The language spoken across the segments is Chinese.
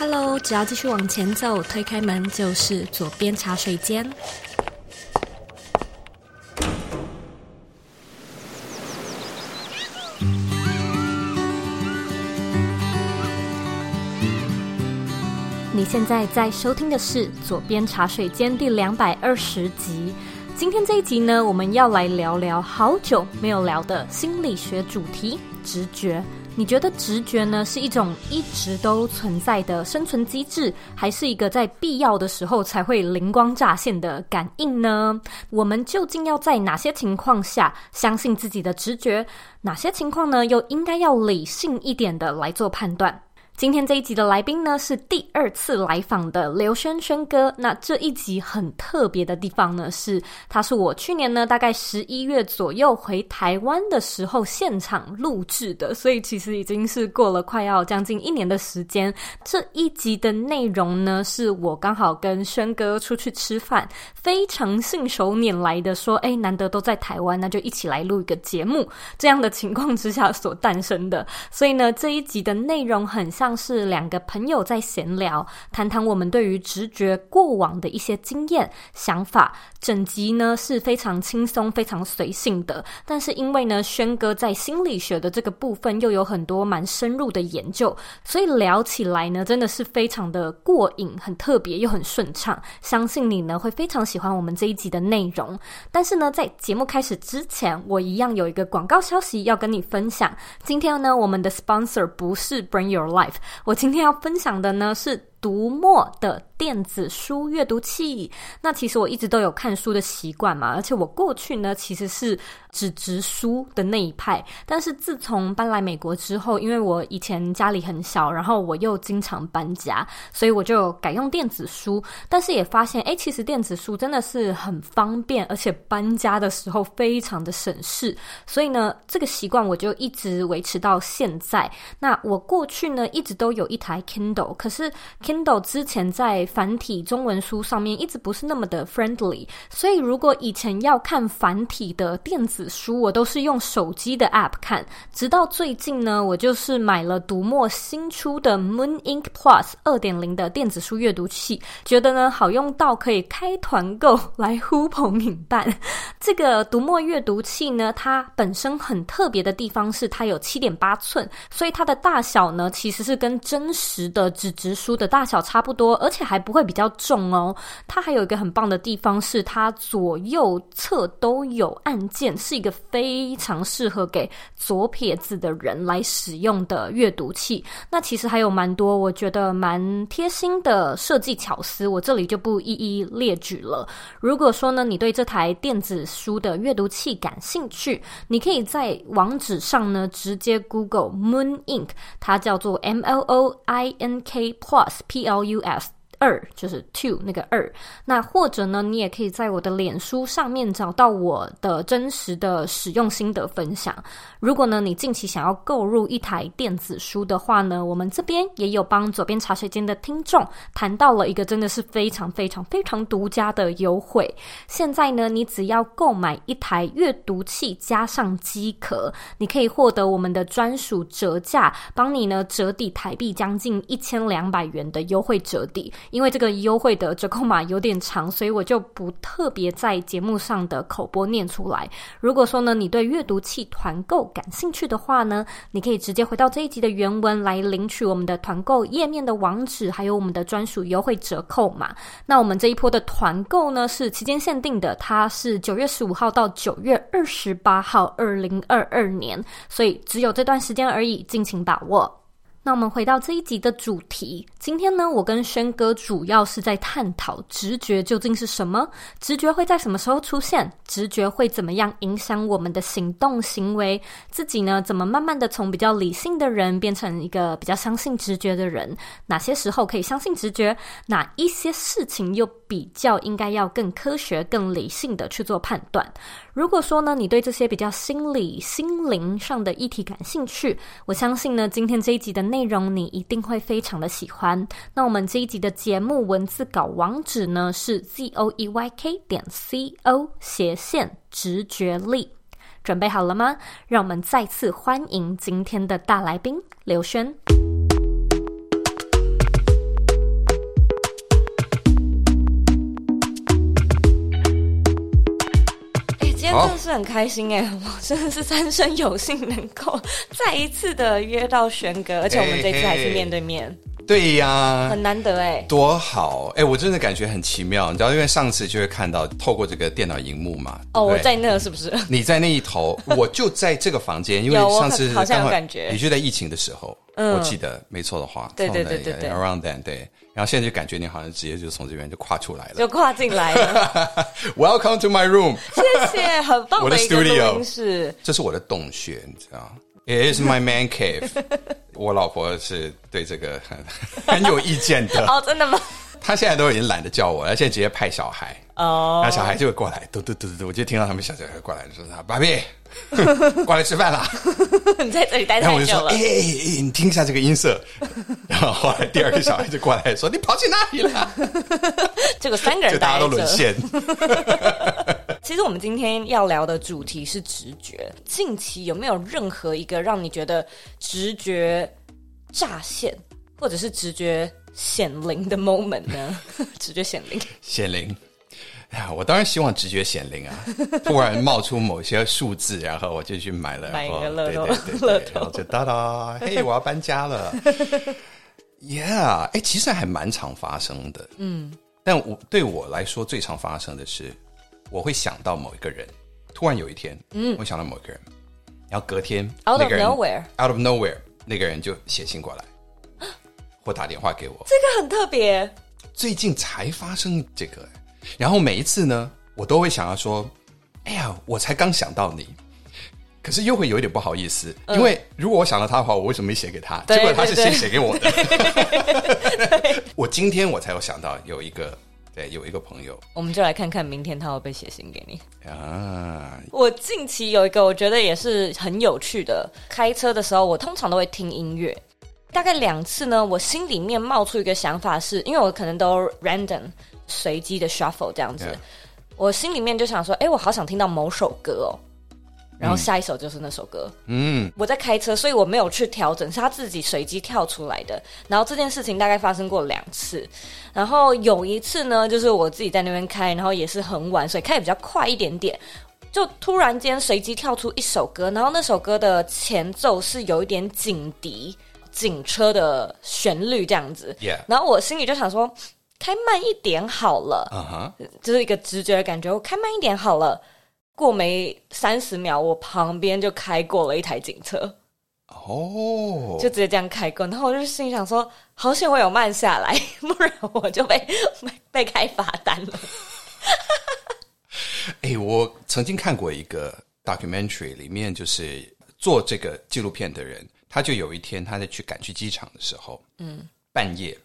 Hello，只要继续往前走，推开门就是左边茶水间。你现在在收听的是《左边茶水间》第两百二十集。今天这一集呢，我们要来聊聊好久没有聊的心理学主题——直觉。你觉得直觉呢，是一种一直都存在的生存机制，还是一个在必要的时候才会灵光乍现的感应呢？我们究竟要在哪些情况下相信自己的直觉？哪些情况呢，又应该要理性一点的来做判断？今天这一集的来宾呢，是第二次来访的刘轩轩哥。那这一集很特别的地方呢，是他是我去年呢大概十一月左右回台湾的时候现场录制的，所以其实已经是过了快要将近一年的时间。这一集的内容呢，是我刚好跟轩哥出去吃饭，非常信手拈来的说，哎，难得都在台湾，那就一起来录一个节目。这样的情况之下所诞生的，所以呢，这一集的内容很像。是两个朋友在闲聊，谈谈我们对于直觉过往的一些经验、想法。整集呢是非常轻松、非常随性的，但是因为呢，轩哥在心理学的这个部分又有很多蛮深入的研究，所以聊起来呢真的是非常的过瘾、很特别又很顺畅。相信你呢会非常喜欢我们这一集的内容。但是呢，在节目开始之前，我一样有一个广告消息要跟你分享。今天呢，我们的 sponsor 不是 Bring Your Life。我今天要分享的呢是读墨的电子书阅读器。那其实我一直都有看书的习惯嘛，而且我过去呢其实是纸质书的那一派。但是自从搬来美国之后，因为我以前家里很小，然后我又经常搬家，所以我就改用电子书。但是也发现，哎，其实电子书真的是很方便，而且搬家的时候非常的省事。所以呢，这个习惯我就一直维持到现在。那我过去呢一直都有一台 Kindle，可是 Kindle 之前在繁体中文书上面一直不是那么的 friendly，所以如果以前要看繁体的电子书，我都是用手机的 app 看。直到最近呢，我就是买了读墨新出的 Moon Ink Plus 二点零的电子书阅读器，觉得呢好用到可以开团购来呼朋引伴。这个读墨阅读器呢，它本身很特别的地方是它有七点八寸，所以它的大小呢其实是跟真实的纸质书的大。大小差不多，而且还不会比较重哦。它还有一个很棒的地方是，它左右侧都有按键，是一个非常适合给左撇子的人来使用的阅读器。那其实还有蛮多我觉得蛮贴心的设计巧思，我这里就不一一列举了。如果说呢，你对这台电子书的阅读器感兴趣，你可以在网址上呢直接 Google Moon Ink，它叫做 M L O I N K Plus。P L U S。二就是 two 那个二，那或者呢，你也可以在我的脸书上面找到我的真实的使用心得分享。如果呢，你近期想要购入一台电子书的话呢，我们这边也有帮左边茶水间的听众谈到了一个真的是非常非常非常独家的优惠。现在呢，你只要购买一台阅读器加上机壳，你可以获得我们的专属折价，帮你呢折抵台币将近一千两百元的优惠折抵。因为这个优惠的折扣码有点长，所以我就不特别在节目上的口播念出来。如果说呢，你对阅读器团购感兴趣的话呢，你可以直接回到这一集的原文来领取我们的团购页面的网址，还有我们的专属优惠折扣码。那我们这一波的团购呢是期间限定的，它是九月十五号到九月二十八号，二零二二年，所以只有这段时间而已，敬请把握。那我们回到这一集的主题，今天呢，我跟轩哥主要是在探讨直觉究竟是什么，直觉会在什么时候出现，直觉会怎么样影响我们的行动行为，自己呢，怎么慢慢的从比较理性的人变成一个比较相信直觉的人，哪些时候可以相信直觉，哪一些事情又比较应该要更科学、更理性的去做判断。如果说呢，你对这些比较心理、心灵上的议题感兴趣，我相信呢，今天这一集的内容你一定会非常的喜欢。那我们这一集的节目文字稿网址呢是 z o e y k 点 c o 斜线直觉力，准备好了吗？让我们再次欢迎今天的大来宾刘轩。天真的是很开心哎，我真的是三生有幸能够再一次的约到玄哥，而且我们这次还是面对面。对呀，很难得哎，多好哎！我真的感觉很奇妙，你知道，因为上次就会看到透过这个电脑荧幕嘛。哦，我在那是不是？你在那一头，我就在这个房间，因为上次好像有感觉，你就在疫情的时候，我记得没错的话，对对对对对，around then 对，然后现在就感觉你好像直接就从这边就跨出来了，就跨进来了。Welcome to my room，谢谢，很棒的一个录音室，这是我的洞穴，你知道。It is my man cave。我老婆是对这个很 很有意见的。哦，真的吗？她现在都已经懒得叫我了，现在直接派小孩。哦。那小孩就会过来，嘟嘟嘟嘟嘟，我就听到他们小孩过来说：“他爸比，过来吃饭啦。”你在这里待太久了。然后我就说：“哎哎哎，你听一下这个音色。”然后后来第二个小孩就过来说：“你跑去哪里了？” 这个三个人大家都沦陷。其实我们今天要聊的主题是直觉。近期有没有任何一个让你觉得直觉乍现，或者是直觉显灵的 moment 呢？直觉显灵，显灵。哎呀，我当然希望直觉显灵啊！突然冒出某些数字，然后我就去买了，买一个乐透，乐透就哒哒，嘿，我要搬家了。Yeah，哎，其实还蛮常发生的。嗯，但我对我来说最常发生的是。我会想到某一个人，突然有一天，嗯，我想到某一个人，然后隔天，out of nowhere，out of nowhere，那个人就写信过来，或打电话给我。这个很特别，最近才发生这个。然后每一次呢，我都会想要说，哎呀，我才刚想到你，可是又会有一点不好意思，嗯、因为如果我想到他的话，我为什么没写给他？结果他是先写给我的。我今天我才有想到有一个。对，有一个朋友，我们就来看看明天他会不会写信给你啊。我近期有一个我觉得也是很有趣的，开车的时候我通常都会听音乐，大概两次呢，我心里面冒出一个想法是，因为我可能都 random 随机的 shuffle 这样子.我心里面就想说，哎，我好想听到某首歌哦。然后下一首就是那首歌。嗯，我在开车，所以我没有去调整，是他自己随机跳出来的。然后这件事情大概发生过两次。然后有一次呢，就是我自己在那边开，然后也是很晚，所以开得比较快一点点，就突然间随机跳出一首歌，然后那首歌的前奏是有一点警笛、警车的旋律这样子。Yeah. 然后我心里就想说，开慢一点好了。Uh huh. 就是一个直觉的感觉，我开慢一点好了。过没三十秒，我旁边就开过了一台警车，哦，就直接这样开过，然后我就心里想说，好险我有慢下来，不然我就被被，被开罚单了。哎、欸，我曾经看过一个 documentary，里面就是做这个纪录片的人，他就有一天他在去赶去机场的时候，嗯，半夜。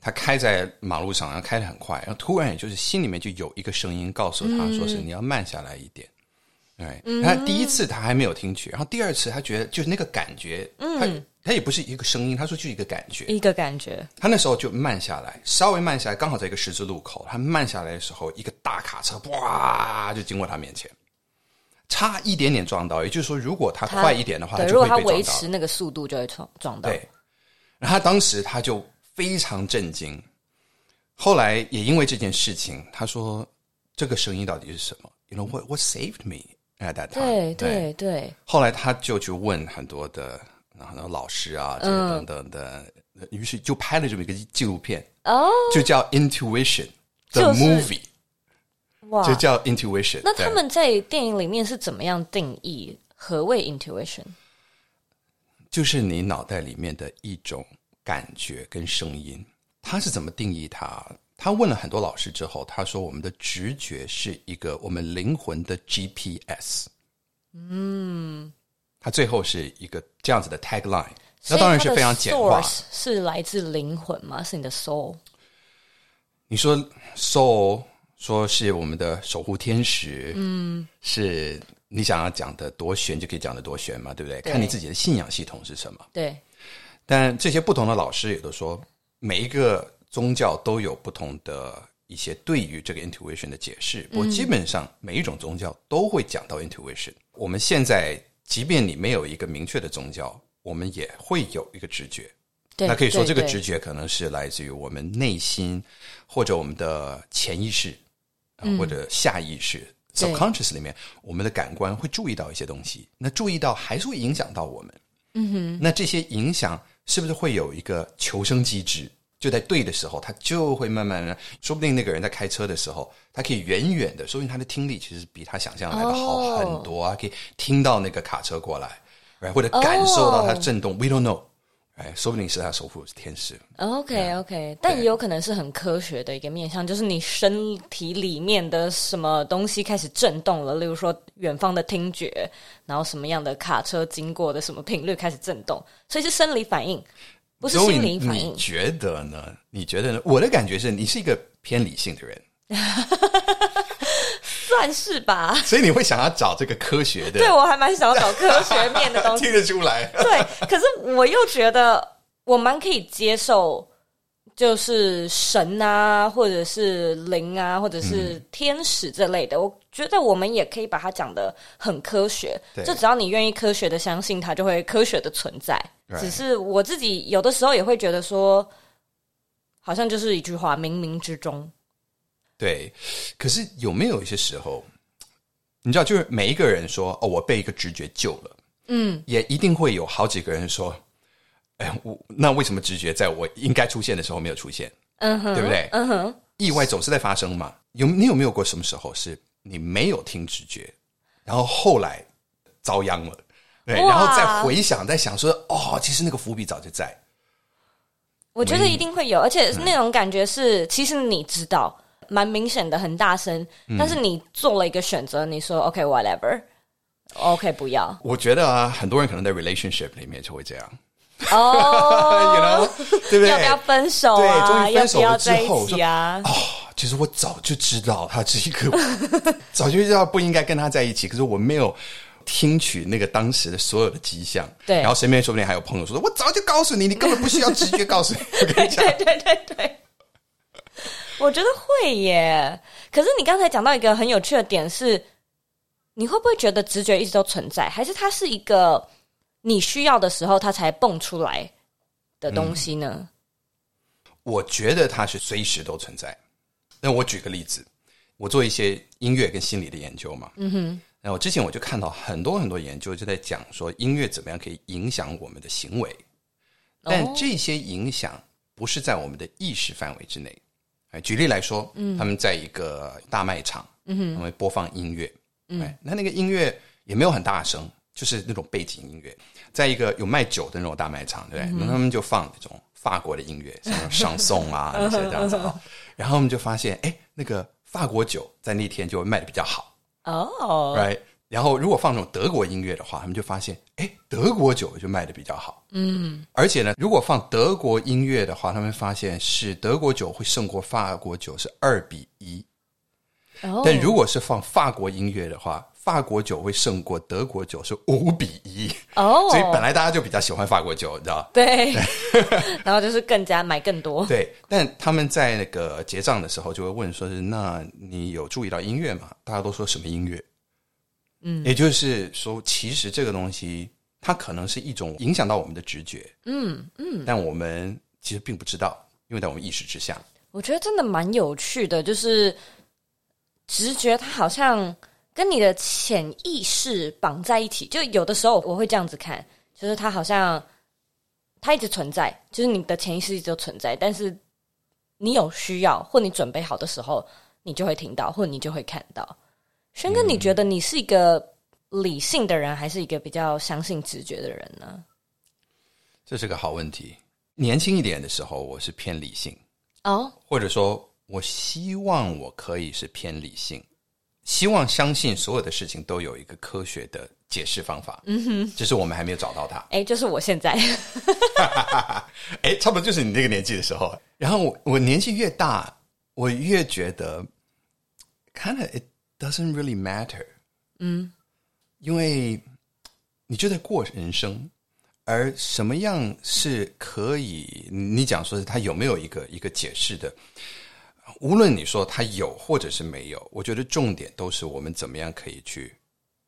他开在马路上，然后开得很快，然后突然也就是心里面就有一个声音告诉他，说是你要慢下来一点。哎、嗯，他第一次他还没有听取，然后第二次他觉得就是那个感觉，嗯，他他也不是一个声音，他说就是一个感觉，一个感觉。他那时候就慢下来，稍微慢下来，刚好在一个十字路口，他慢下来的时候，一个大卡车哇就经过他面前，差一点点撞到。也就是说，如果他快一点的话，他就会被撞到。如果他维持那个速度，就会撞撞到。对，然后他当时他就。非常震惊，后来也因为这件事情，他说：“这个声音到底是什么？”You know what what saved me at that time？对对对。后来他就去问很多的然后老师啊，这个等等的，嗯、于是就拍了这么一个纪录片哦，就叫《Intuition》The Movie，哇，就叫 Intuition。那他们在电影里面是怎么样定义何谓 Intuition？就是你脑袋里面的一种。感觉跟声音，他是怎么定义它？他问了很多老师之后，他说：“我们的直觉是一个我们灵魂的 GPS。”嗯，他最后是一个这样子的 tagline，那当然是非常简化。是来自灵魂吗？是你的 soul？你说 soul 说是我们的守护天使，嗯，是你想要讲的多玄就可以讲的多玄嘛，对不对？对，看你自己的信仰系统是什么。对。但这些不同的老师也都说，每一个宗教都有不同的一些对于这个 intuition 的解释。我基本上每一种宗教都会讲到 intuition。我们现在，即便你没有一个明确的宗教，我们也会有一个直觉。对，那可以说这个直觉可能是来自于我们内心，或者我们的潜意识，或者下意识。subconscious 里面，我们的感官会注意到一些东西，那注意到还是会影响到我们。嗯哼，那这些影响是不是会有一个求生机制？就在对的时候，他就会慢慢的，说不定那个人在开车的时候，他可以远远的，说不定他的听力其实比他想象来的好很多啊，可以听到那个卡车过来，或者感受到它震动。We don't know，哎，说不定是他守护天使。OK OK，但也有可能是很科学的一个面向，就是你身体里面的什么东西开始震动了，例如说远方的听觉，然后什么样的卡车经过的什么频率开始震动，所以是生理反应。不是心理反应，你觉得呢？你觉得呢？我的感觉是你是一个偏理性的人，算是吧。所以你会想要找这个科学的，对，我还蛮想要找科学面的东西，听得出来。对，可是我又觉得我蛮可以接受。就是神啊，或者是灵啊，或者是天使这类的，嗯、我觉得我们也可以把它讲的很科学。就只要你愿意科学的相信它，就会科学的存在。只是我自己有的时候也会觉得说，好像就是一句话，冥冥之中。对，可是有没有一些时候，你知道，就是每一个人说哦，我被一个直觉救了，嗯，也一定会有好几个人说。哎，我那为什么直觉在我应该出现的时候没有出现？嗯哼，对不对？嗯哼，意外总是在发生嘛。有你有没有过什么时候是你没有听直觉，然后后来遭殃了？对，然后再回想，再想说，哦，其实那个伏笔早就在。我觉得一定会有，而且那种感觉是，嗯、其实你知道，蛮明显的，很大声，嗯、但是你做了一个选择，你说 OK，whatever，OK，okay, 不要。我觉得啊，很多人可能在 relationship 里面就会这样。哦，对不对？要不要分手啊？对，终于分手了之后，要要啊、哦，其实我早就知道他是一个，早就知道不应该跟他在一起。可是我没有听取那个当时的所有的迹象。对，然后身边说不定还有朋友说：“我早就告诉你，你根本不需要直觉告诉你。”我跟你讲，对对对对对，我觉得会耶。可是你刚才讲到一个很有趣的点是，你会不会觉得直觉一直都存在，还是它是一个？你需要的时候，它才蹦出来的东西呢？嗯，我觉得它是随时都存在。那我举个例子，我做一些音乐跟心理的研究嘛。嗯哼。那我之前我就看到很多很多研究就在讲说，音乐怎么样可以影响我们的行为，但这些影响不是在我们的意识范围之内。哎，举例来说，嗯，他们在一个大卖场，嗯，他们播放音乐，嗯，那那个音乐也没有很大声。就是那种背景音乐，在一个有卖酒的那种大卖场，对不对？那、嗯、他们就放那种法国的音乐，像上颂啊 那些这样子。然后我们就发现，哎，那个法国酒在那天就会卖的比较好哦，right。然后如果放那种德国音乐的话，他们就发现，哎，德国酒就卖的比较好。嗯，而且呢，如果放德国音乐的话，他们发现是德国酒会胜过法国酒是二比一。哦，但如果是放法国音乐的话。法国酒会胜过德国酒是五比一哦，oh, 所以本来大家就比较喜欢法国酒，你知道？对，然后就是更加买更多。对，但他们在那个结账的时候就会问，说是那你有注意到音乐吗？大家都说什么音乐？嗯，也就是说，其实这个东西它可能是一种影响到我们的直觉，嗯嗯，但我们其实并不知道，因为在我们意识之下。我觉得真的蛮有趣的，就是直觉它好像。跟你的潜意识绑在一起，就有的时候我会这样子看，就是它好像它一直存在，就是你的潜意识一直都存在，但是你有需要或你准备好的时候，你就会听到，或你就会看到。轩哥，你觉得你是一个理性的人，还是一个比较相信直觉的人呢？这是个好问题。年轻一点的时候，我是偏理性哦，或者说，我希望我可以是偏理性。希望相信所有的事情都有一个科学的解释方法，嗯哼，只是我们还没有找到它。哎，就是我现在，哎，差不多就是你这个年纪的时候。然后我我年纪越大，我越觉得，kind of it doesn't really matter，嗯，因为你就在过人生，而什么样是可以，你讲说是它有没有一个一个解释的？无论你说它有或者是没有，我觉得重点都是我们怎么样可以去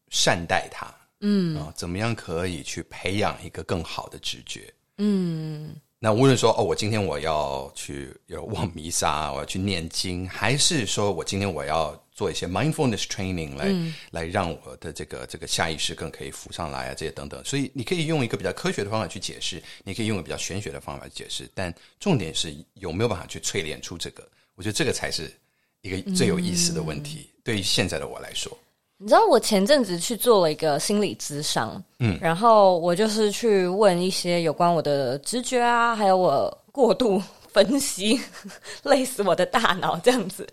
善待它，嗯啊，怎么样可以去培养一个更好的直觉，嗯。那无论说哦，我今天我要去要望弥撒，我要去念经，还是说我今天我要做一些 mindfulness training 来、嗯、来让我的这个这个下意识更可以浮上来啊，这些等等。所以你可以用一个比较科学的方法去解释，你可以用一个比较玄学的方法去解释，但重点是有没有办法去淬炼出这个？我觉得这个才是一个最有意思的问题。嗯、对于现在的我来说，你知道我前阵子去做了一个心理咨商，嗯，然后我就是去问一些有关我的直觉啊，还有我过度。分析 累死我的大脑这样子，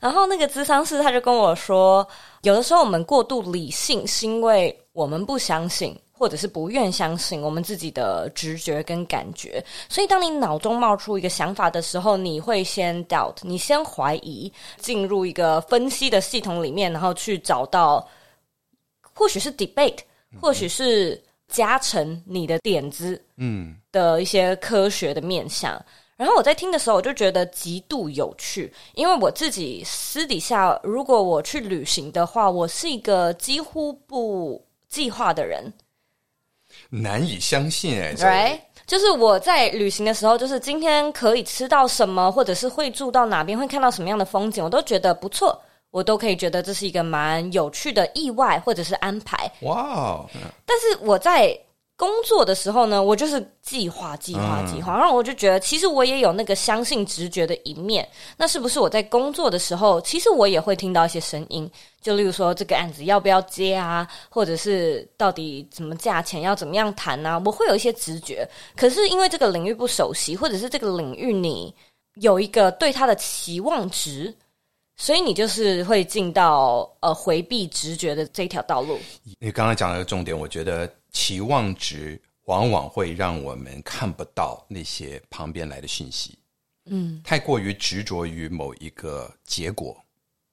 然后那个咨商师他就跟我说，有的时候我们过度理性，是因为我们不相信，或者是不愿相信我们自己的直觉跟感觉。所以，当你脑中冒出一个想法的时候，你会先 doubt，你先怀疑，进入一个分析的系统里面，然后去找到，或许是 debate，或许是加成你的点子，嗯，的一些科学的面向。然后我在听的时候，我就觉得极度有趣，因为我自己私底下，如果我去旅行的话，我是一个几乎不计划的人，难以相信哎，对，就是我在旅行的时候，就是今天可以吃到什么，或者是会住到哪边，会看到什么样的风景，我都觉得不错，我都可以觉得这是一个蛮有趣的意外或者是安排。哇但是我在。工作的时候呢，我就是计划、计划、计划，然后我就觉得，其实我也有那个相信直觉的一面。那是不是我在工作的时候，其实我也会听到一些声音？就例如说，这个案子要不要接啊，或者是到底怎么价钱要怎么样谈啊？我会有一些直觉。可是因为这个领域不熟悉，或者是这个领域你有一个对他的期望值，所以你就是会进到呃回避直觉的这条道路。你刚刚讲了个重点，我觉得。期望值往往会让我们看不到那些旁边来的讯息，嗯，太过于执着于某一个结果，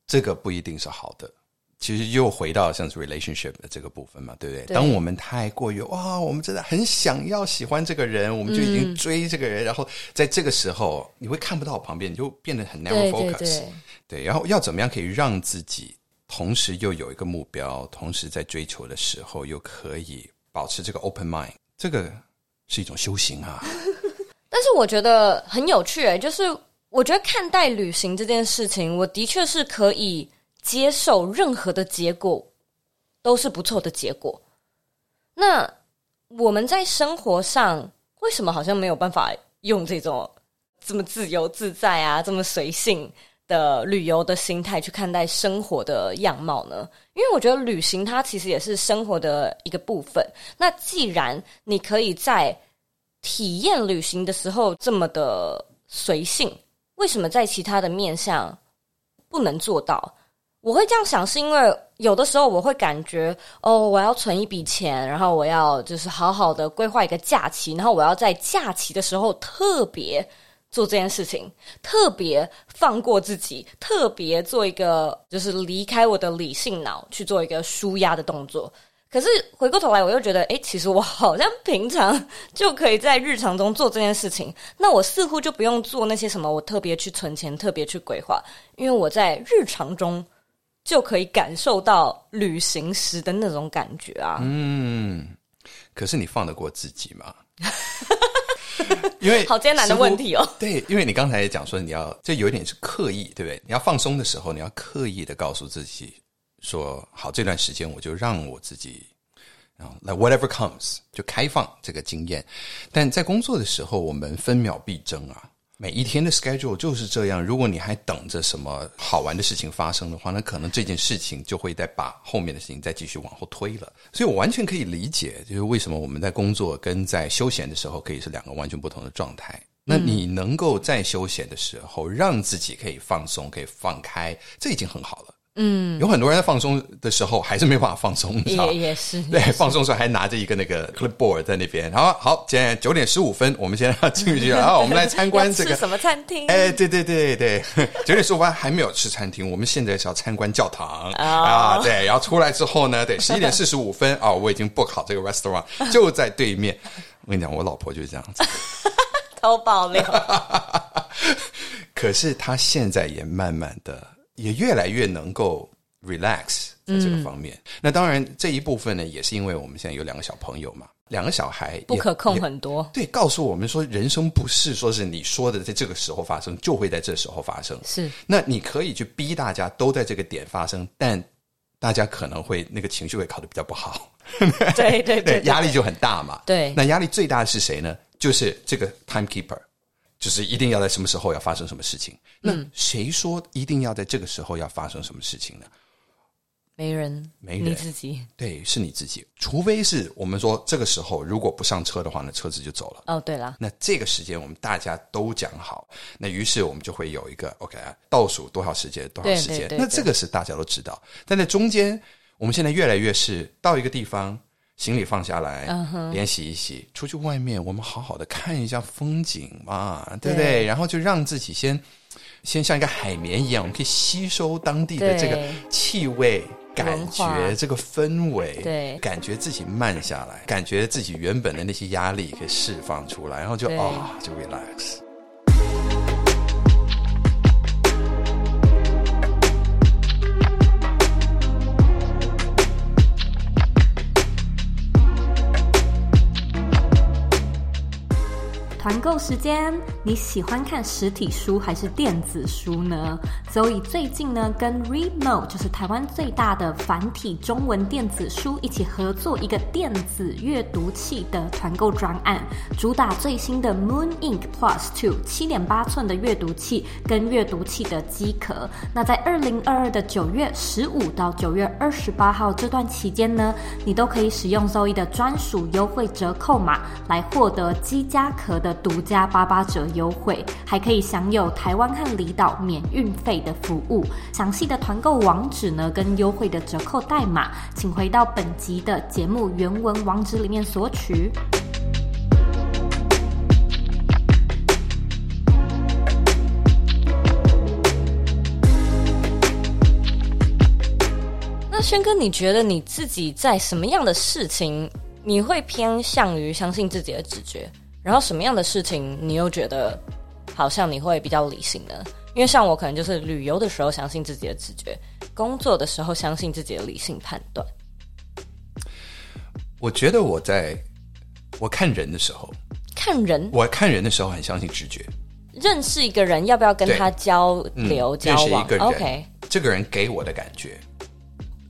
这个不一定是好的。其实又回到像是 relationship 的这个部分嘛，对不对？对。当我们太过于哇，我们真的很想要喜欢这个人，我们就已经追这个人，嗯、然后在这个时候你会看不到旁边，你就变得很 narrow focus，对，对，对，对。然后要怎么样可以让自己同时又有一个目标，同时在追求的时候又可以。保持这个 open mind，这个是一种修行啊。但是我觉得很有趣诶，就是我觉得看待旅行这件事情，我的确是可以接受任何的结果都是不错的结果。那我们在生活上为什么好像没有办法用这种这么自由自在啊，这么随性？的旅游的心态去看待生活的样貌呢？因为我觉得旅行它其实也是生活的一个部分。那既然你可以在体验旅行的时候这么的随性，为什么在其他的面向不能做到？我会这样想，是因为有的时候我会感觉，哦，我要存一笔钱，然后我要就是好好的规划一个假期，然后我要在假期的时候特别。做这件事情，特别放过自己，特别做一个就是离开我的理性脑去做一个舒压的动作。可是回过头来，我又觉得，诶，其实我好像平常就可以在日常中做这件事情。那我似乎就不用做那些什么，我特别去存钱，特别去规划，因为我在日常中就可以感受到旅行时的那种感觉啊。嗯，可是你放得过自己吗？因为好艰难的问题哦。对，因为你刚才也讲说，你要这有一点是刻意，对不对？你要放松的时候，你要刻意的告诉自己说：“好，这段时间我就让我自己，然后 like whatever comes，就开放这个经验。”但在工作的时候，我们分秒必争啊。每一天的 schedule 就是这样。如果你还等着什么好玩的事情发生的话，那可能这件事情就会再把后面的事情再继续往后推了。所以我完全可以理解，就是为什么我们在工作跟在休闲的时候可以是两个完全不同的状态。那你能够在休闲的时候让自己可以放松，可以放开，这已经很好了。嗯，有很多人在放松的时候还是没办法放松，你知道？也也是，对，放松的时候还拿着一个那个 clipboard 在那边。好，好，现在九点十五分，我们现在要进去了啊！我们来参观这个 什么餐厅？哎，对对对对，九点十五分还没有吃餐厅，我们现在是要参观教堂、oh. 啊！对，然后出来之后呢，对，十一点四十五分啊，我已经 book 好这个 restaurant 就在对面。我跟你讲，我老婆就是这样子，偷爆料。可是她现在也慢慢的。也越来越能够 relax 在这个方面。嗯、那当然这一部分呢，也是因为我们现在有两个小朋友嘛。两个小孩不可控很多，对，告诉我们说，人生不是说是你说的在这个时候发生，就会在这时候发生。是，那你可以去逼大家都在这个点发生，但大家可能会那个情绪会考得比较不好。对对对，压力就很大嘛。对，那压力最大的是谁呢？就是这个 timekeeper，就是一定要在什么时候要发生什么事情。那谁说一定要在这个时候要发生什么事情呢？没人，没人，你自己。对，是你自己。除非是我们说这个时候如果不上车的话，那车子就走了。哦，对了，那这个时间我们大家都讲好，那于是我们就会有一个 OK 啊，倒数多少时间，多少时间。对对对对，那这个是大家都知道。但在中间，我们现在越来越是到一个地方，行李放下来，嗯哼，脸洗一洗，出去外面，我们好好的看一下风景嘛，对不对？对，然后就让自己先先像一个海绵一样，我们可以吸收当地的这个气味。感觉这个氛围，对，感觉自己慢下来，感觉自己原本的那些压力可以释放出来，然后就啊，就 relax。团购时间，你喜欢看实体书还是电子书呢？Zoe 最近呢跟 Remo 就是台湾最大的繁体中文电子书一起合作一个电子阅读器的团购专案，主打最新的 Moon Ink Plus Two 七点八寸的阅读器跟阅读器的机壳。那在二零二二的九月十五到九月二十八号这段期间呢，你都可以使用 Zoe 的专属优惠折扣码来获得机加壳的。独家八八折优惠，还可以享有台湾和离岛免运费的服务。详细的团购网址呢，跟优惠的折扣代码，请回到本集的节目原文网址里面索取。那轩哥，你觉得你自己在什么样的事情，你会偏向于相信自己的直觉？然后什么样的事情你又觉得好像你会比较理性呢？因为像我可能就是旅游的时候相信自己的直觉，工作的时候相信自己的理性判断。我觉得我在我看人的时候，看人，我看人的时候很相信直觉。认识一个人要不要跟他交流、嗯、交往？一个人，OK，这个人给我的感觉，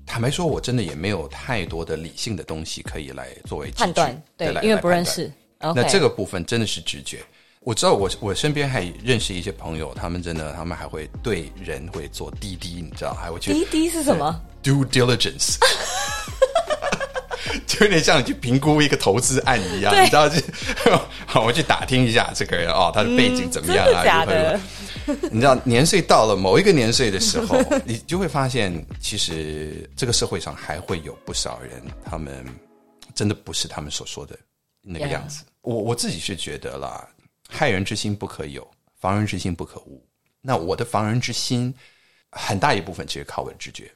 坦白说，我真的也没有太多的理性的东西可以来作为判断，对，因为不认识。那这个部分真的是直觉。我知道我我身边还认识一些朋友，他们真的他们还会对人会做滴滴，你知道还会去滴滴是什么？Due diligence，就有点像你去评估一个投资案一样，你知道就 好，我去打听一下这个人哦，他的背景怎么样啊？你知道年岁到了某一个年岁的时候，你就会发现，其实这个社会上还会有不少人，他们真的不是他们所说的那个样子。我我自己是觉得啦，害人之心不可有，防人之心不可无。那我的防人之心，很大一部分其实靠我的直觉。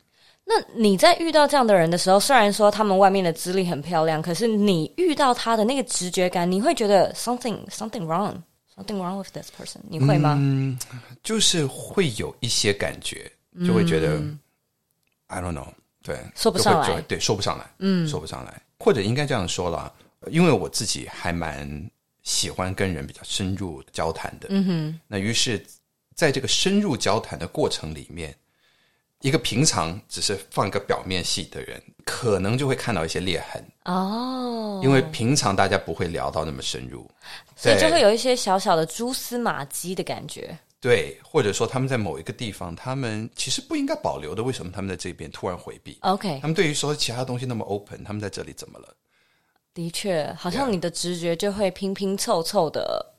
那你在遇到这样的人的时候，虽然说他们外面的资历很漂亮，可是你遇到他的那个直觉感，你会觉得 something something wrong something wrong with this person，你会吗？嗯，就是会有一些感觉，就会觉得、嗯、I don't know，对，说不上来，对，说不上来，嗯，说不上来，或者应该这样说了。因为我自己还蛮喜欢跟人比较深入交谈的，嗯哼。那于是，在这个深入交谈的过程里面，一个平常只是放一个表面戏的人，可能就会看到一些裂痕哦。因为平常大家不会聊到那么深入，所以就会有一些小小的蛛丝马迹的感觉。对，或者说他们在某一个地方，他们其实不应该保留的，为什么他们在这边突然回避？OK，他们对于说其他东西那么 open，他们在这里怎么了？的确，好像你的直觉就会拼拼凑凑的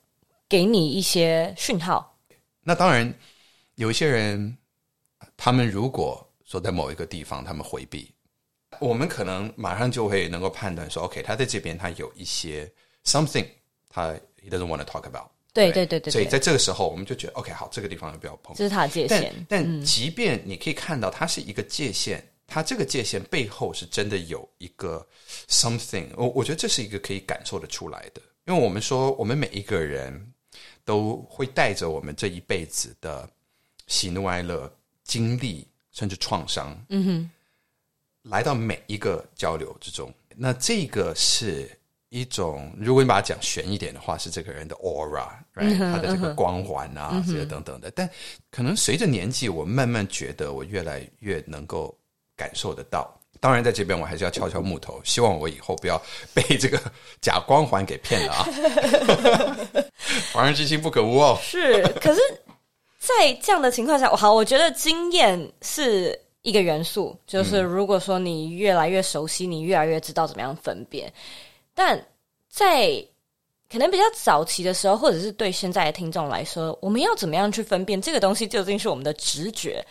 给你一些讯号。那当然，有一些人，他们如果说在某一个地方他们回避，我们可能马上就会能够判断说，OK，他在这边他有一些 something，他 he doesn't want to talk about。对对对对，所以在这个时候，我们就觉得 OK，好，这个地方要不要碰？这是他的界限。但，但即便你可以看到它是一个界限。嗯它这个界限背后是真的有一个 something，我我觉得这是一个可以感受得出来的，因为我们说我们每一个人都会带着我们这一辈子的喜怒哀乐、经历甚至创伤，嗯哼，来到每一个交流之中，那这个是一种，如果你把它讲玄一点的话，是这个人的 aura，right？他的这个光环啊，这些等等的。但可能随着年纪，我慢慢觉得我越来越能够感受得到。当然，在这边我还是要敲敲木头，希望我以后不要被这个假光环给骗了啊！防人之心不可无哦。是，可是，在这样的情况下，好，我觉得经验是一个元素，就是如果说你越来越熟悉，你越来越知道怎么样分辨。但在可能比较早期的时候，或者是对现在的听众来说，我们要怎么样去分辨这个东西究竟是我们的直觉，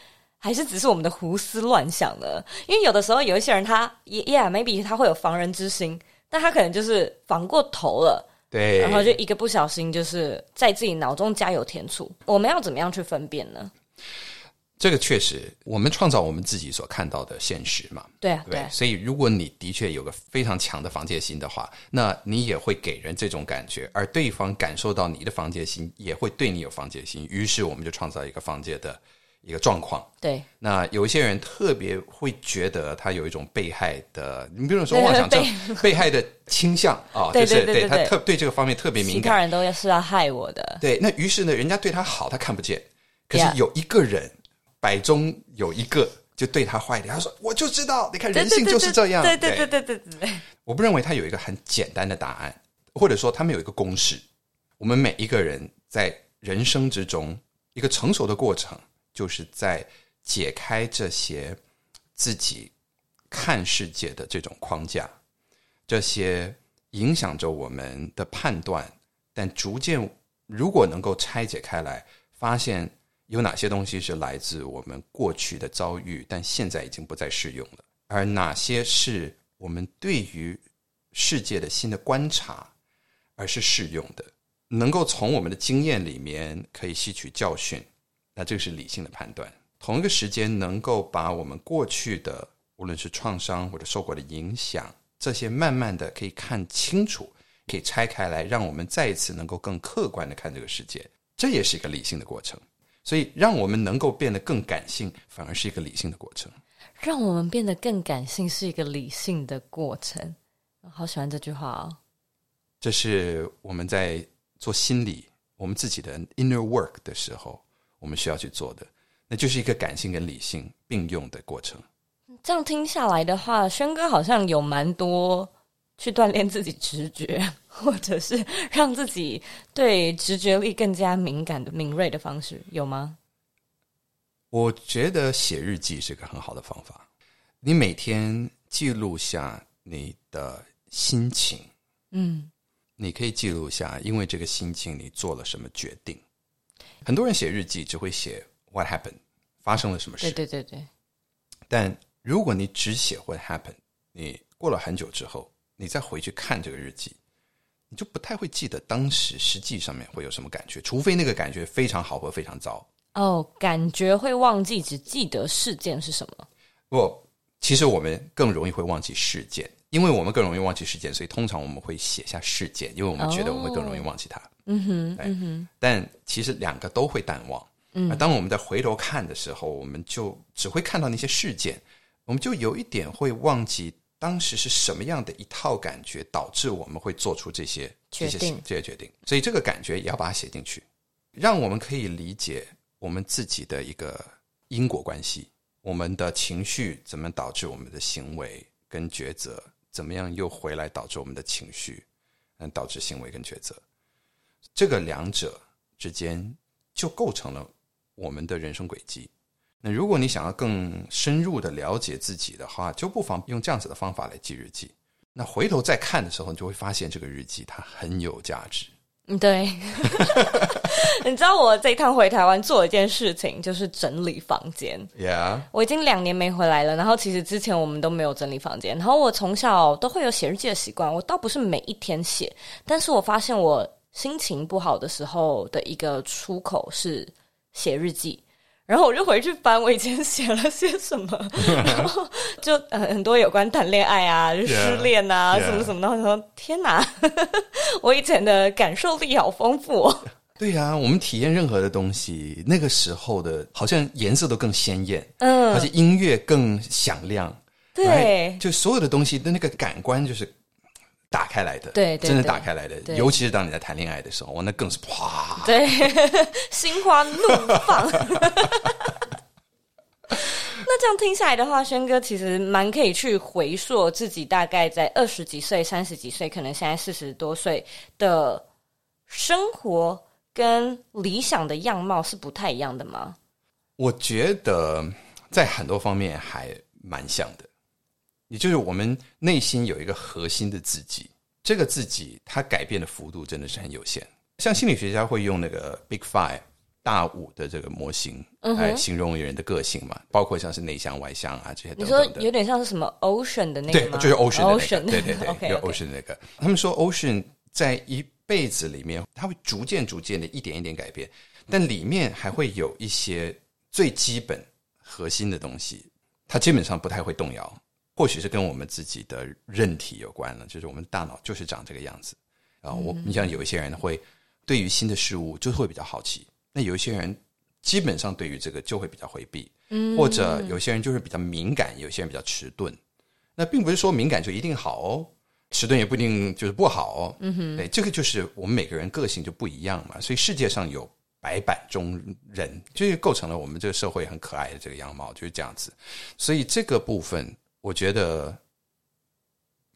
还是只是我们的胡思乱想呢？因为有的时候有一些人他，他也 yeah，maybe 他会有防人之心，但他可能就是防过头了，对，然后就一个不小心，就是在自己脑中加油添醋。我们要怎么样去分辨呢？这个确实，我们创造我们自己所看到的现实嘛。对啊，对。所以，如果你的确有个非常强的防戒心的话，那你也会给人这种感觉，而对方感受到你的防戒心，也会对你有防戒心。于是，我们就创造一个防戒的一个状况。对。那有一些人特别会觉得他有一种被害的，你比如说妄想症、被害的倾向啊，就是对他特对这个方面特别敏感。其他人都是要害我的。对。那于是呢，人家对他好，他看不见。可是有一个人。百中有一个就对他坏一点，他说：“我就知道，你看人性就是这样。”对对对对对对。我不认为他有一个很简单的答案，或者说他们有一个公式。我们每一个人在人生之中，一个成熟的过程，就是在解开这些自己看世界的这种框架，这些影响着我们的判断。但逐渐，如果能够拆解开来，发现。有哪些东西是来自我们过去的遭遇，但现在已经不再适用了？而哪些是我们对于世界的新的观察，而是适用的？能够从我们的经验里面可以吸取教训，那这个是理性的判断。同一个时间，能够把我们过去的无论是创伤或者受过的影响，这些慢慢的可以看清楚，可以拆开来，让我们再一次能够更客观的看这个世界，这也是一个理性的过程。所以，让我们能够变得更感性，反而是一个理性的过程。让我们变得更感性是一个理性的过程。好喜欢这句话哦！这是我们在做心理、我们自己的 inner work 的时候，我们需要去做的，那就是一个感性跟理性并用的过程。这样听下来的话，轩哥好像有蛮多。去锻炼自己直觉，或者是让自己对直觉力更加敏感的敏锐的方式，有吗？我觉得写日记是个很好的方法。你每天记录下你的心情，嗯，你可以记录下，因为这个心情你做了什么决定。很多人写日记只会写 What happened，发生了什么事？对对对对。但如果你只写 What happened，你过了很久之后。你再回去看这个日记，你就不太会记得当时实际上面会有什么感觉，除非那个感觉非常好或非常糟。哦，感觉会忘记，只记得事件是什么？不，其实我们更容易会忘记事件，因为我们更容易忘记事件，所以通常我们会写下事件，因为我们觉得我们会更容易忘记它。嗯哼，嗯哼。但其实两个都会淡忘。嗯，当我们在回头看的时候，我们就只会看到那些事件，我们就有一点会忘记。当时是什么样的一套感觉导致我们会做出这些决定？这些决定，所以这个感觉也要把它写进去，让我们可以理解我们自己的一个因果关系。我们的情绪怎么导致我们的行为跟抉择？怎么样又回来导致我们的情绪，嗯，导致行为跟抉择？这个两者之间就构成了我们的人生轨迹。那如果你想要更深入的了解自己的话，就不妨用这样子的方法来记日记。那回头再看的时候，你就会发现这个日记它很有价值。嗯，对。你知道我这一趟回台湾做一件事情，就是整理房间。Yeah。我已经两年没回来了，然后其实之前我们都没有整理房间。然后我从小都会有写日记的习惯，我倒不是每一天写，但是我发现我心情不好的时候的一个出口是写日记。然后我就回去翻我以前写了些什么，然后就很多有关谈恋爱啊、失恋啊 yeah, 什么什么的。我说天哪，我以前的感受力好丰富哦。对呀、啊，我们体验任何的东西，那个时候的好像颜色都更鲜艳，嗯，而且音乐更响亮，对，就所有的东西的那个感官就是打开来的，对，对，真的打开来的，尤其是当你在谈恋爱的时候，那更是啪，对，心花怒放。那这样听下来的话，轩哥其实蛮可以去回溯自己大概在二十几岁、三十几岁，可能现在四十多岁的生活跟理想的样貌是不太一样的吗？我觉得在很多方面还蛮像的。也就是我们内心有一个核心的自己，这个自己它改变的幅度真的是很有限。像心理学家会用那个 Big Five 大五的这个模型来形容人的个性嘛，包括像是内向外向啊这些等等。你说有点像是什么 Ocean 的那个吗？对，就是 Ocean 的那个。Ocean 对对对，有 okay, okay. Ocean 那个。他们说 Ocean 在一辈子里面，它会逐渐逐渐的一点一点改变，但里面还会有一些最基本核心的东西，它基本上不太会动摇。或许是跟我们自己的韧体有关了，就是我们大脑就是长这个样子啊。我你像有一些人会对于新的事物就会比较好奇，那有一些人基本上对于这个就会比较回避，嗯，或者有些人就是比较敏感，有些人比较迟钝。那并不是说敏感就一定好哦，迟钝也不一定就是不好哦。嗯哼，对，这个就是我们每个人个性就不一样嘛。所以世界上有百百中人，就是构成了我们这个社会很可爱的这个样貌，就是这样子。所以这个部分。我觉得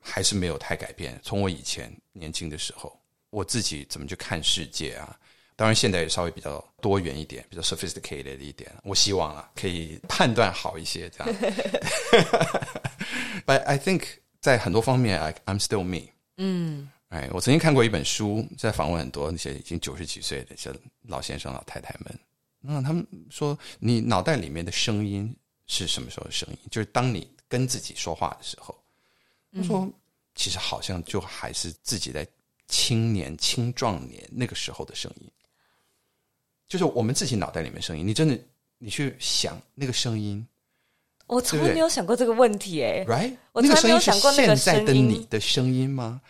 还是没有太改变。从我以前年轻的时候，我自己怎么去看世界啊？当然，现在也稍微比较多元一点，比较 sophisticated 一点。我希望啊，可以判断好一些这样。But I think 在很多方面，I I'm still me。嗯，哎，我曾经看过一本书，在访问很多那些已经九十几岁的一些老先生、老太太们。那他们说，你脑袋里面的声音是什么时候的声音？就是当你。跟自己说话的时候，他说：“其实好像就还是自己在青年、青壮年那个时候的声音，就是我们自己脑袋里面声音。你真的，你去想那个声音，我从来没有想过这个问题，哎，right？我从来没有想过那个现在的你的声音吗？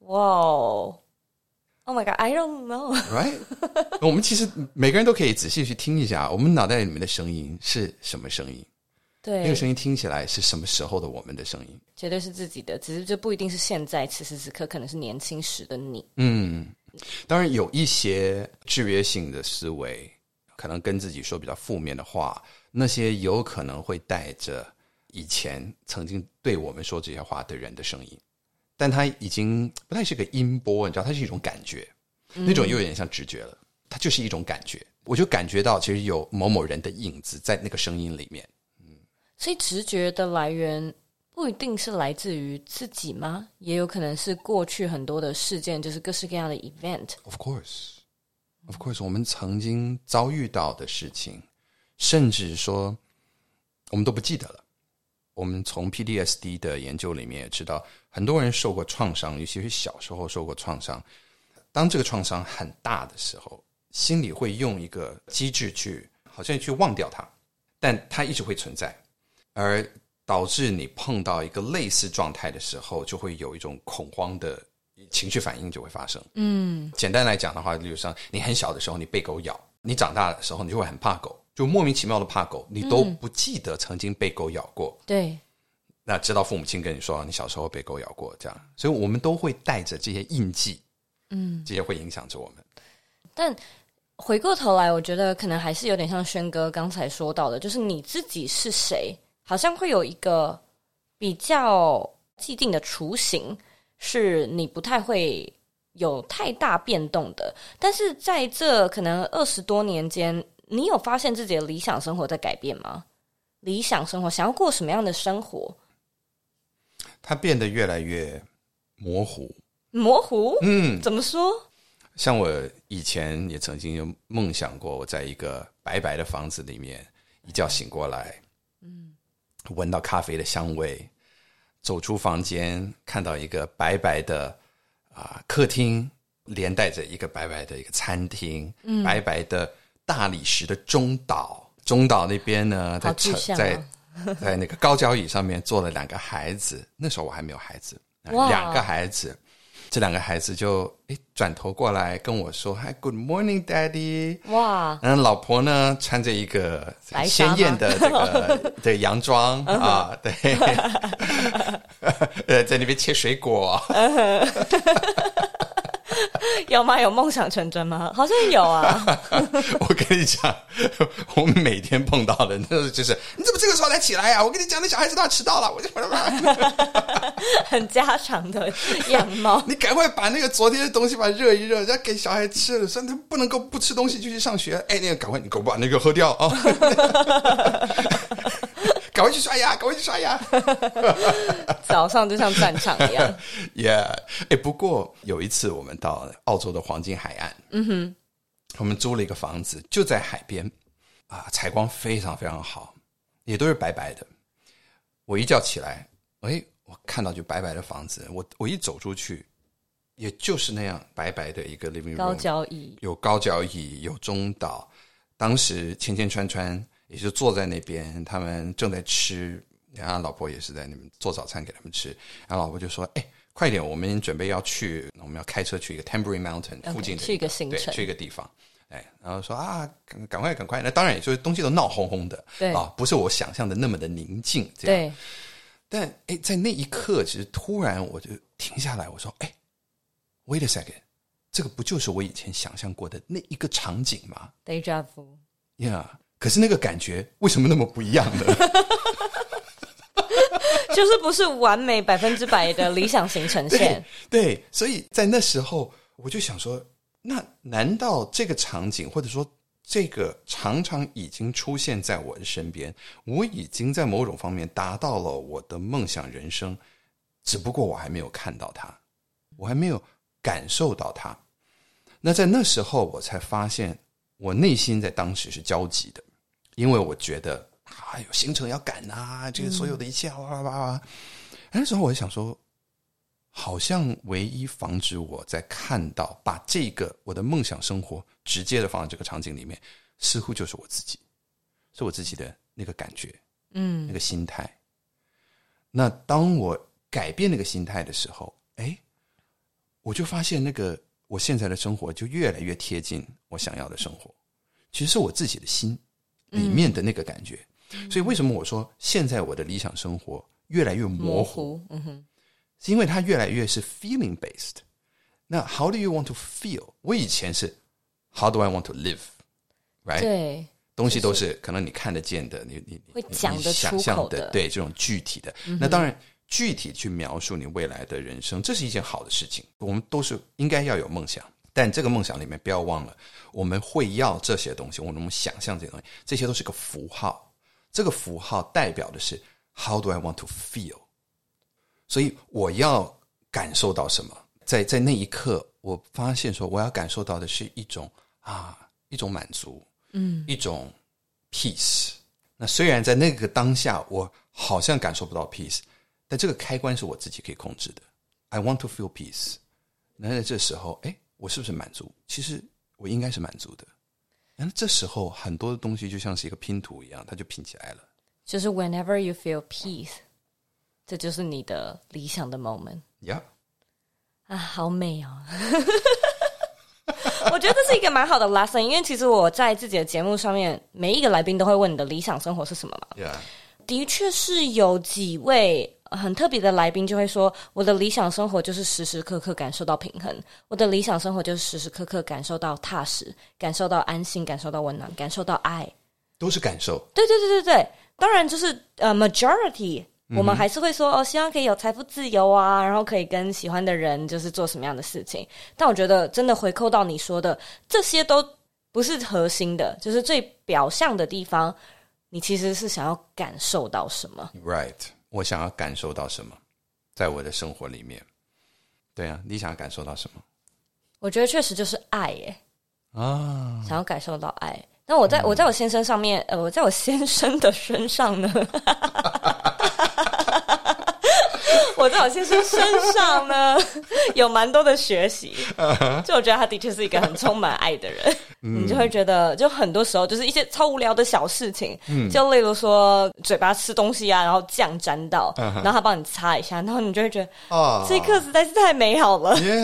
哇哦，Oh my God，I don't know，right？我们其实每个人都可以仔细去听一下，我们脑袋里面的声音是什么声音。”对，那个声音听起来是什么时候的我们的声音？绝对是自己的，只是这不一定是现在此时此刻，可能是年轻时的你。嗯，当然有一些制约性的思维，可能跟自己说比较负面的话，那些有可能会带着以前曾经对我们说这些话的人的声音，但它已经不太是个音波，你知道，它是一种感觉，那种又有点像直觉了，它就是一种感觉，我就感觉到其实有某某人的影子在那个声音里面。所以直觉的来源不一定是来自于自己吗？也有可能是过去很多的事件，就是各式各样的 event。Of course, of course，我们曾经遭遇到的事情，甚至说我们都不记得了。我们从 PTSD 的研究里面也知道，很多人受过创伤，尤其是小时候受过创伤。当这个创伤很大的时候，心里会用一个机制去，好像去忘掉它，但它一直会存在。而导致你碰到一个类似状态的时候，就会有一种恐慌的情绪反应就会发生。嗯，简单来讲的话，例如像你很小的时候，你被狗咬；你长大的时候，你就会很怕狗，就莫名其妙的怕狗，你都不记得曾经被狗咬过。对，那直到父母亲跟你说你小时候被狗咬过，这样，所以我们都会带着这些印记，嗯，这些会影响着我们。但回过头来，我觉得可能还是有点像轩哥刚才说到的，就是你自己是谁？好像会有一个比较既定的雏形，是你不太会有太大变动的。但是在这可能二十多年间，你有发现自己的理想生活在改变吗？理想生活，想要过什么样的生活？它变得越来越模糊。模糊？嗯，怎么说？像我以前也曾经有梦想过，我在一个白白的房子里面，一觉醒过来。闻到咖啡的香味，走出房间，看到一个白白的啊、呃、客厅，连带着一个白白的一个餐厅，嗯、白白的大理石的中岛，中岛那边呢，在、啊、在在那个高脚椅上面坐了两个孩子，那时候我还没有孩子，两个孩子，这两个孩子就诶转头过来跟我说：“Hi, Good morning, Daddy。”哇！然后老婆呢穿着一个鲜艳的这个的洋装 啊，对，呃，在那边切水果。有吗？有梦想成真吗？好像有啊。我跟你讲，我们每天碰到的，那就是你怎么这个时候才起来呀、啊？我跟你讲，那小孩子都要迟到了。我就 很家常的样貌。你赶快把那个昨天的东西把热一热，再给小孩吃了。说他不能够不吃东西就去上学。哎，那个赶快，你给我把那个喝掉啊！赶快去刷牙，赶快去刷牙。早上就像战场一样。Yeah，哎，不过有一次我们到澳洲的黄金海岸，嗯哼，我们租了一个房子，就在海边，啊，采光非常非常好，也都是白白的。我一觉起来，哎，我看到就白白的房子，我我一走出去，也就是那样白白的一个 living room，高脚椅，有高脚椅，有中岛。当时千千川川。也就坐在那边，他们正在吃，然后老婆也是在那边做早餐给他们吃。然后老婆就说：“哎，快点，我们准备要去，我们要开车去一个 Tambourine Mountain 附近的 okay, 去一个行程，对，去一个地方。哎，然后说啊，赶赶快赶快。那当然也就是东西都闹哄哄的，对啊，不是我想象的那么的宁静。这样，对。但哎，在那一刻，其实突然我就停下来，我说：哎，Wait a second，这个不就是我以前想象过的那一个场景吗？Deja vu，Yeah。可是那个感觉为什么那么不一样呢？就是不是完美百分之百的理想型呈现。对，对，所以在那时候我就想说，那难道这个场景或者说这个常常已经出现在我的身边，我已经在某种方面达到了我的梦想人生，只不过我还没有看到它，我还没有感受到它。那在那时候我才发现，我内心在当时是焦急的。因为我觉得啊，有行程要赶啊，这个所有的一切哇哇哇哇。那时候我就想说，好像唯一防止我在看到把这个我的梦想生活直接的放在这个场景里面，似乎就是我自己，是我自己的那个感觉，嗯，那个心态。那当我改变那个心态的时候，哎，我就发现那个我现在的生活就越来越贴近我想要的生活，其实是我自己的心。里面的那个感觉，嗯、所以为什么我说现在我的理想生活越来越模糊？模糊嗯哼，是因为它越来越是 feeling based。那 How do you want to feel？我以前是 How do I want to live？Right？对，东西都是可能你看得见的，你你会讲的，想象的，对这种具体的。嗯、那当然，具体去描述你未来的人生，这是一件好的事情。我们都是应该要有梦想。但这个梦想里面，不要忘了，我们会要这些东西，我们想象这些东西，这些都是个符号。这个符号代表的是 How do I want to feel？所以我要感受到什么？在在那一刻，我发现说，我要感受到的是一种啊，一种满足，嗯，一种 peace。那虽然在那个当下，我好像感受不到 peace，但这个开关是我自己可以控制的。I want to feel peace。那在这时候，哎。我是不是满足？其实我应该是满足的。那这时候很多的东西就像是一个拼图一样，它就拼起来了。就是 whenever you feel peace，这就是你的理想的 moment。呀 Yeah，啊，好美哦！我觉得这是一个蛮好的 lesson，因为其实我在自己的节目上面，每一个来宾都会问你的理想生活是什么嘛。Yeah. 的确是有几位。很特别的来宾就会说：“我的理想生活就是时时刻刻感受到平衡，我的理想生活就是时时刻刻感受到踏实，感受到安心，感受到温暖，感受到爱，都是感受。”对对对对对，当然就是呃，majority，我们还是会说哦，希望可以有财富自由啊，然后可以跟喜欢的人就是做什么样的事情。但我觉得真的回扣到你说的，这些都不是核心的，就是最表象的地方，你其实是想要感受到什么？Right。我想要感受到什么，在我的生活里面，对啊，你想要感受到什么？我觉得确实就是爱耶啊，想要感受到爱。那我在、嗯、我在我先生上面，呃，我在我先生的身上呢，我在我先生身上呢，有蛮多的学习，就我觉得他的确是一个很充满爱的人。嗯、你就会觉得，就很多时候就是一些超无聊的小事情，嗯，就例如说嘴巴吃东西啊，然后酱沾到，嗯、然后他帮你擦一下，然后你就会觉得，哦，这一刻实在是太美好了，耶，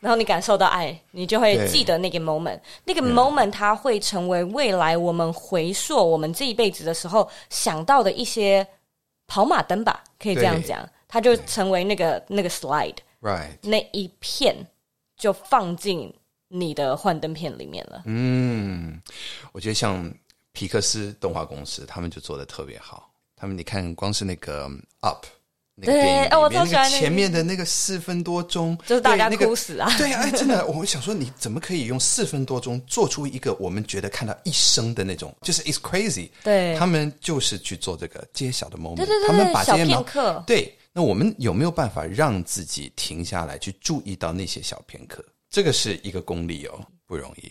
然后你感受到爱，你就会记得那个 moment，那个 moment 它会成为未来我们回溯我们这一辈子的时候想到的一些跑马灯吧，可以这样讲，它就成为那个那个 slide，right，那一片就放进。你的幻灯片里面了。嗯，我觉得像皮克斯动画公司，他们就做的特别好。他们你看，光是那个 Up 那个电影里面，对，我超喜欢前面的那个四分多钟，就是大家哭死啊！对啊，哎，真的，我想说，你怎么可以用四分多钟做出一个我们觉得看到一生的那种，就是 It's crazy。对，他们就是去做这个揭晓的 moment，他们把这些小片刻。对，那我们有没有办法让自己停下来，去注意到那些小片刻？这个是一个功力哦，不容易。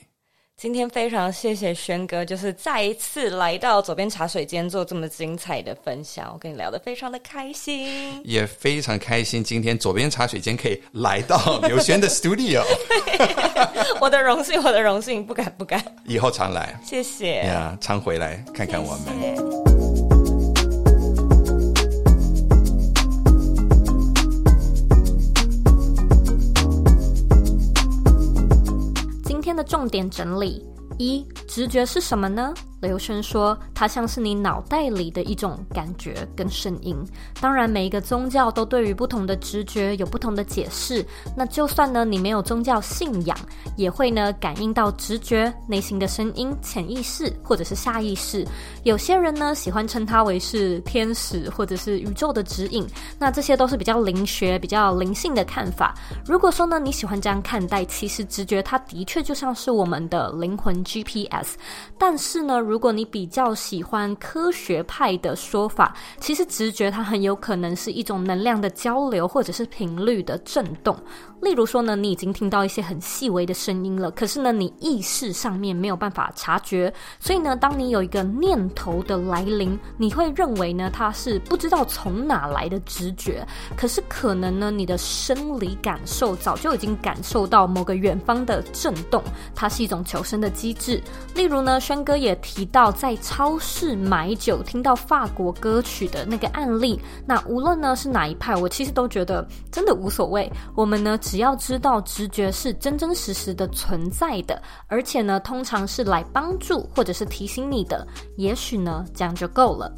今天非常谢谢轩哥，就是再一次来到左边茶水间做这么精彩的分享，我跟你聊得非常的开心，也非常开心。今天左边茶水间可以来到 刘轩的 studio，我的荣幸，我的荣幸，不敢不敢，以后常来，谢谢呀，常回来看看我们。谢谢的重点整理一，直觉是什么呢？刘轩说：“它像是你脑袋里的一种感觉跟声音。当然，每一个宗教都对于不同的直觉有不同的解释。那就算呢，你没有宗教信仰，也会呢感应到直觉、内心的声音、潜意识或者是下意识。有些人呢喜欢称它为是天使或者是宇宙的指引。那这些都是比较灵学、比较灵性的看法。如果说呢你喜欢这样看待，其实直觉它的确就像是我们的灵魂 GPS。但是呢。”如果你比较喜欢科学派的说法，其实直觉它很有可能是一种能量的交流，或者是频率的震动。例如说呢，你已经听到一些很细微的声音了，可是呢，你意识上面没有办法察觉。所以呢，当你有一个念头的来临，你会认为呢，它是不知道从哪来的直觉。可是可能呢，你的生理感受早就已经感受到某个远方的震动，它是一种求生的机制。例如呢，轩哥也提到在超市买酒听到法国歌曲的那个案例。那无论呢是哪一派，我其实都觉得真的无所谓。我们呢。只要知道直觉是真真实实的存在的，而且呢，通常是来帮助或者是提醒你的，也许呢，这样就够了。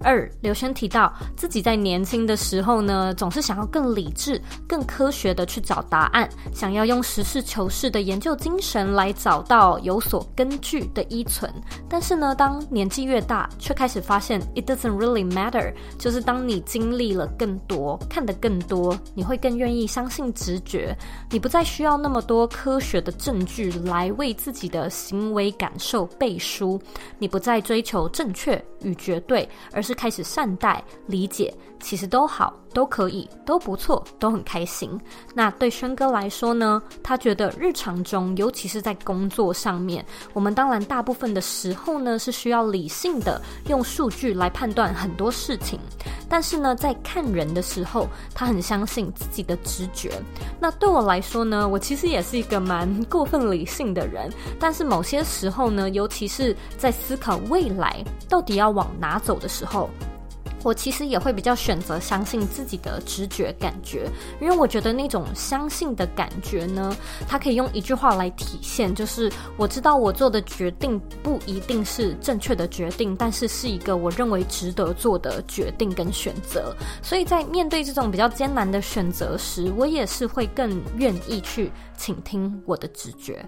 二，刘轩提到自己在年轻的时候呢，总是想要更理智、更科学的去找答案，想要用实事求是的研究精神来找到有所根据的依存。但是呢，当年纪越大，却开始发现 it doesn't really matter，就是当你经历了更多、看得更多，你会更愿意相信直觉，你不再需要那么多科学的证据来为自己的行为感受背书，你不再追求正确与绝对，而是开始善待、理解，其实都好，都可以，都不错，都很开心。那对轩哥来说呢？他觉得日常中，尤其是在工作上面，我们当然大部分的时候呢，是需要理性的用数据来判断很多事情。但是呢，在看人的时候，他很相信自己的直觉。那对我来说呢，我其实也是一个蛮 过分理性的人。但是某些时候呢，尤其是在思考未来到底要往哪走的时候，我其实也会比较选择相信自己的直觉感觉，因为我觉得那种相信的感觉呢，它可以用一句话来体现，就是我知道我做的决定不一定是正确的决定，但是是一个我认为值得做的决定跟选择。所以在面对这种比较艰难的选择时，我也是会更愿意去倾听我的直觉。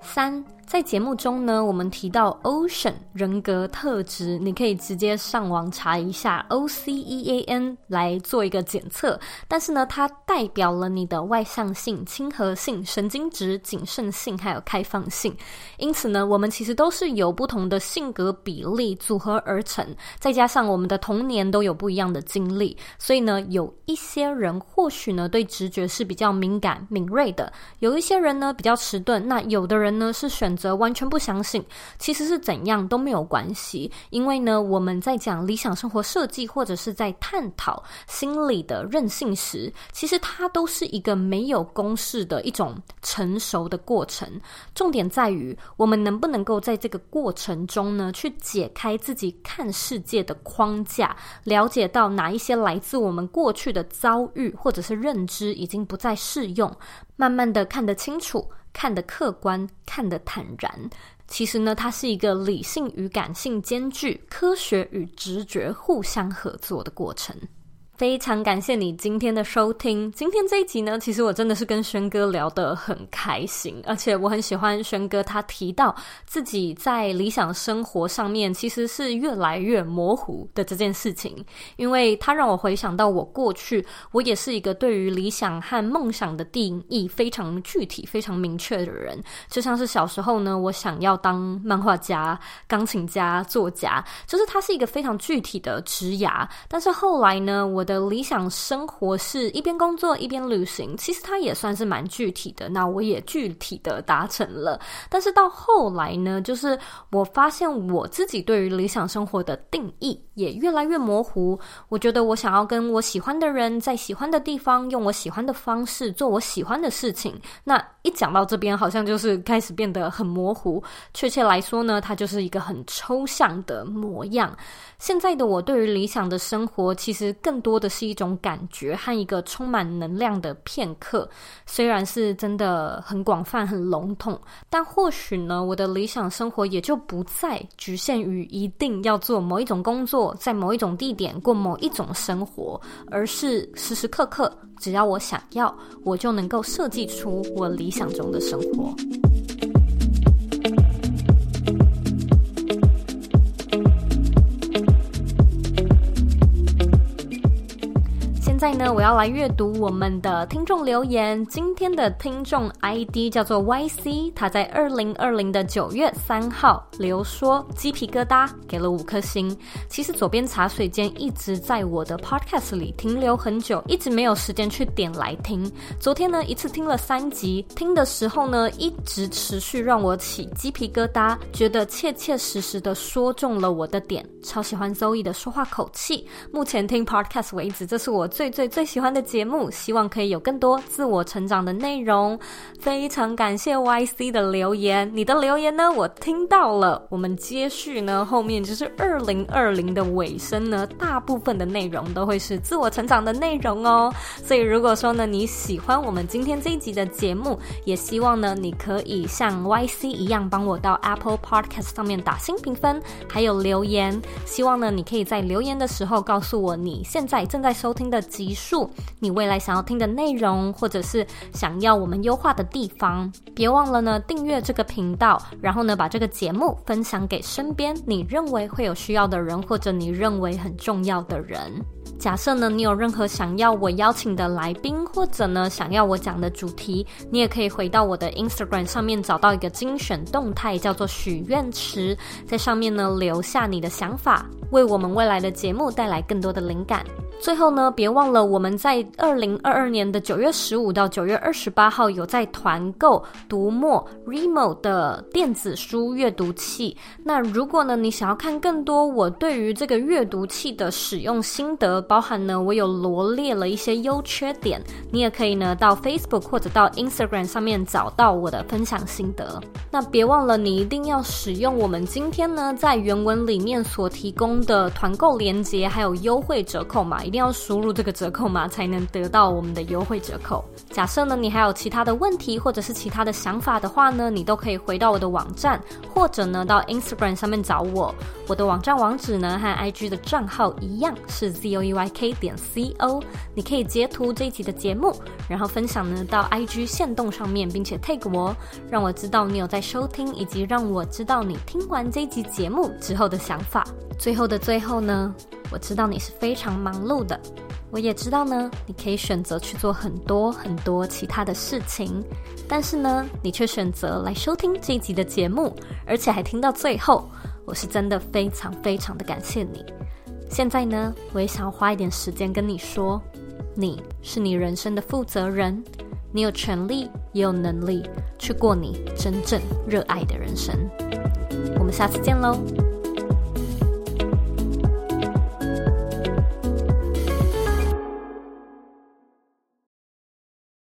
三。在节目中呢，我们提到 Ocean 人格特质，你可以直接上网查一下 O C E A N 来做一个检测。但是呢，它代表了你的外向性、亲和性、神经质、谨慎性，还有开放性。因此呢，我们其实都是由不同的性格比例组合而成，再加上我们的童年都有不一样的经历，所以呢，有一些人或许呢对直觉是比较敏感、敏锐的，有一些人呢比较迟钝，那有的人呢是选则完全不相信，其实是怎样都没有关系。因为呢，我们在讲理想生活设计，或者是在探讨心理的韧性时，其实它都是一个没有公式的一种成熟的过程。重点在于，我们能不能够在这个过程中呢，去解开自己看世界的框架，了解到哪一些来自我们过去的遭遇或者是认知已经不再适用，慢慢的看得清楚。看得客观，看得坦然。其实呢，它是一个理性与感性兼具、科学与直觉互相合作的过程。非常感谢你今天的收听。今天这一集呢，其实我真的是跟轩哥聊得很开心，而且我很喜欢轩哥他提到自己在理想生活上面其实是越来越模糊的这件事情，因为他让我回想到我过去，我也是一个对于理想和梦想的定义非常具体、非常明确的人。就像是小时候呢，我想要当漫画家、钢琴家、作家，就是它是一个非常具体的职涯。但是后来呢，我的理想生活是一边工作一边旅行，其实它也算是蛮具体的。那我也具体的达成了，但是到后来呢，就是我发现我自己对于理想生活的定义也越来越模糊。我觉得我想要跟我喜欢的人在喜欢的地方，用我喜欢的方式做我喜欢的事情。那一讲到这边，好像就是开始变得很模糊。确切来说呢，它就是一个很抽象的模样。现在的我对于理想的生活，其实更多的是一种感觉和一个充满能量的片刻。虽然是真的很广泛、很笼统，但或许呢，我的理想生活也就不再局限于一定要做某一种工作，在某一种地点过某一种生活，而是时时刻刻，只要我想要，我就能够设计出我理想中的生活。在呢，我要来阅读我们的听众留言。今天的听众 ID 叫做 YC，他在二零二零的九月三号留说鸡皮疙瘩，给了五颗星。其实左边茶水间一直在我的 Podcast 里停留很久，一直没有时间去点来听。昨天呢，一次听了三集，听的时候呢，一直持续让我起鸡皮疙瘩，觉得切切实实的说中了我的点。超喜欢 Zoe 的说话口气。目前听 Podcast 为止，这是我最。最最喜欢的节目，希望可以有更多自我成长的内容。非常感谢 YC 的留言，你的留言呢，我听到了。我们接续呢，后面就是二零二零的尾声呢，大部分的内容都会是自我成长的内容哦。所以如果说呢，你喜欢我们今天这一集的节目，也希望呢，你可以像 YC 一样，帮我到 Apple Podcast 上面打星评分，还有留言。希望呢，你可以在留言的时候告诉我你现在正在收听的集。集数，你未来想要听的内容，或者是想要我们优化的地方，别忘了呢，订阅这个频道，然后呢，把这个节目分享给身边你认为会有需要的人，或者你认为很重要的人。假设呢，你有任何想要我邀请的来宾，或者呢，想要我讲的主题，你也可以回到我的 Instagram 上面找到一个精选动态，叫做许愿池，在上面呢，留下你的想法，为我们未来的节目带来更多的灵感。最后呢，别忘了我们在二零二二年的九月十五到九月二十八号有在团购读墨 Remo 的电子书阅读器。那如果呢，你想要看更多我对于这个阅读器的使用心得，包含呢，我有罗列了一些优缺点，你也可以呢到 Facebook 或者到 Instagram 上面找到我的分享心得。那别忘了，你一定要使用我们今天呢在原文里面所提供的团购链接，还有优惠折扣码。一定要输入这个折扣码才能得到我们的优惠折扣。假设呢，你还有其他的问题或者是其他的想法的话呢，你都可以回到我的网站，或者呢到 Instagram 上面找我。我的网站网址呢和 IG 的账号一样是 Zoe yk 点 co。你可以截图这一集的节目，然后分享呢到 IG 线动上面，并且 tag 我，让我知道你有在收听，以及让我知道你听完这一集节目之后的想法。最后的最后呢，我知道你是非常忙碌的，我也知道呢，你可以选择去做很多很多其他的事情，但是呢，你却选择来收听这一集的节目，而且还听到最后，我是真的非常非常的感谢你。现在呢，我也想要花一点时间跟你说，你是你人生的负责人，你有权利也有能力去过你真正热爱的人生。我们下次见喽！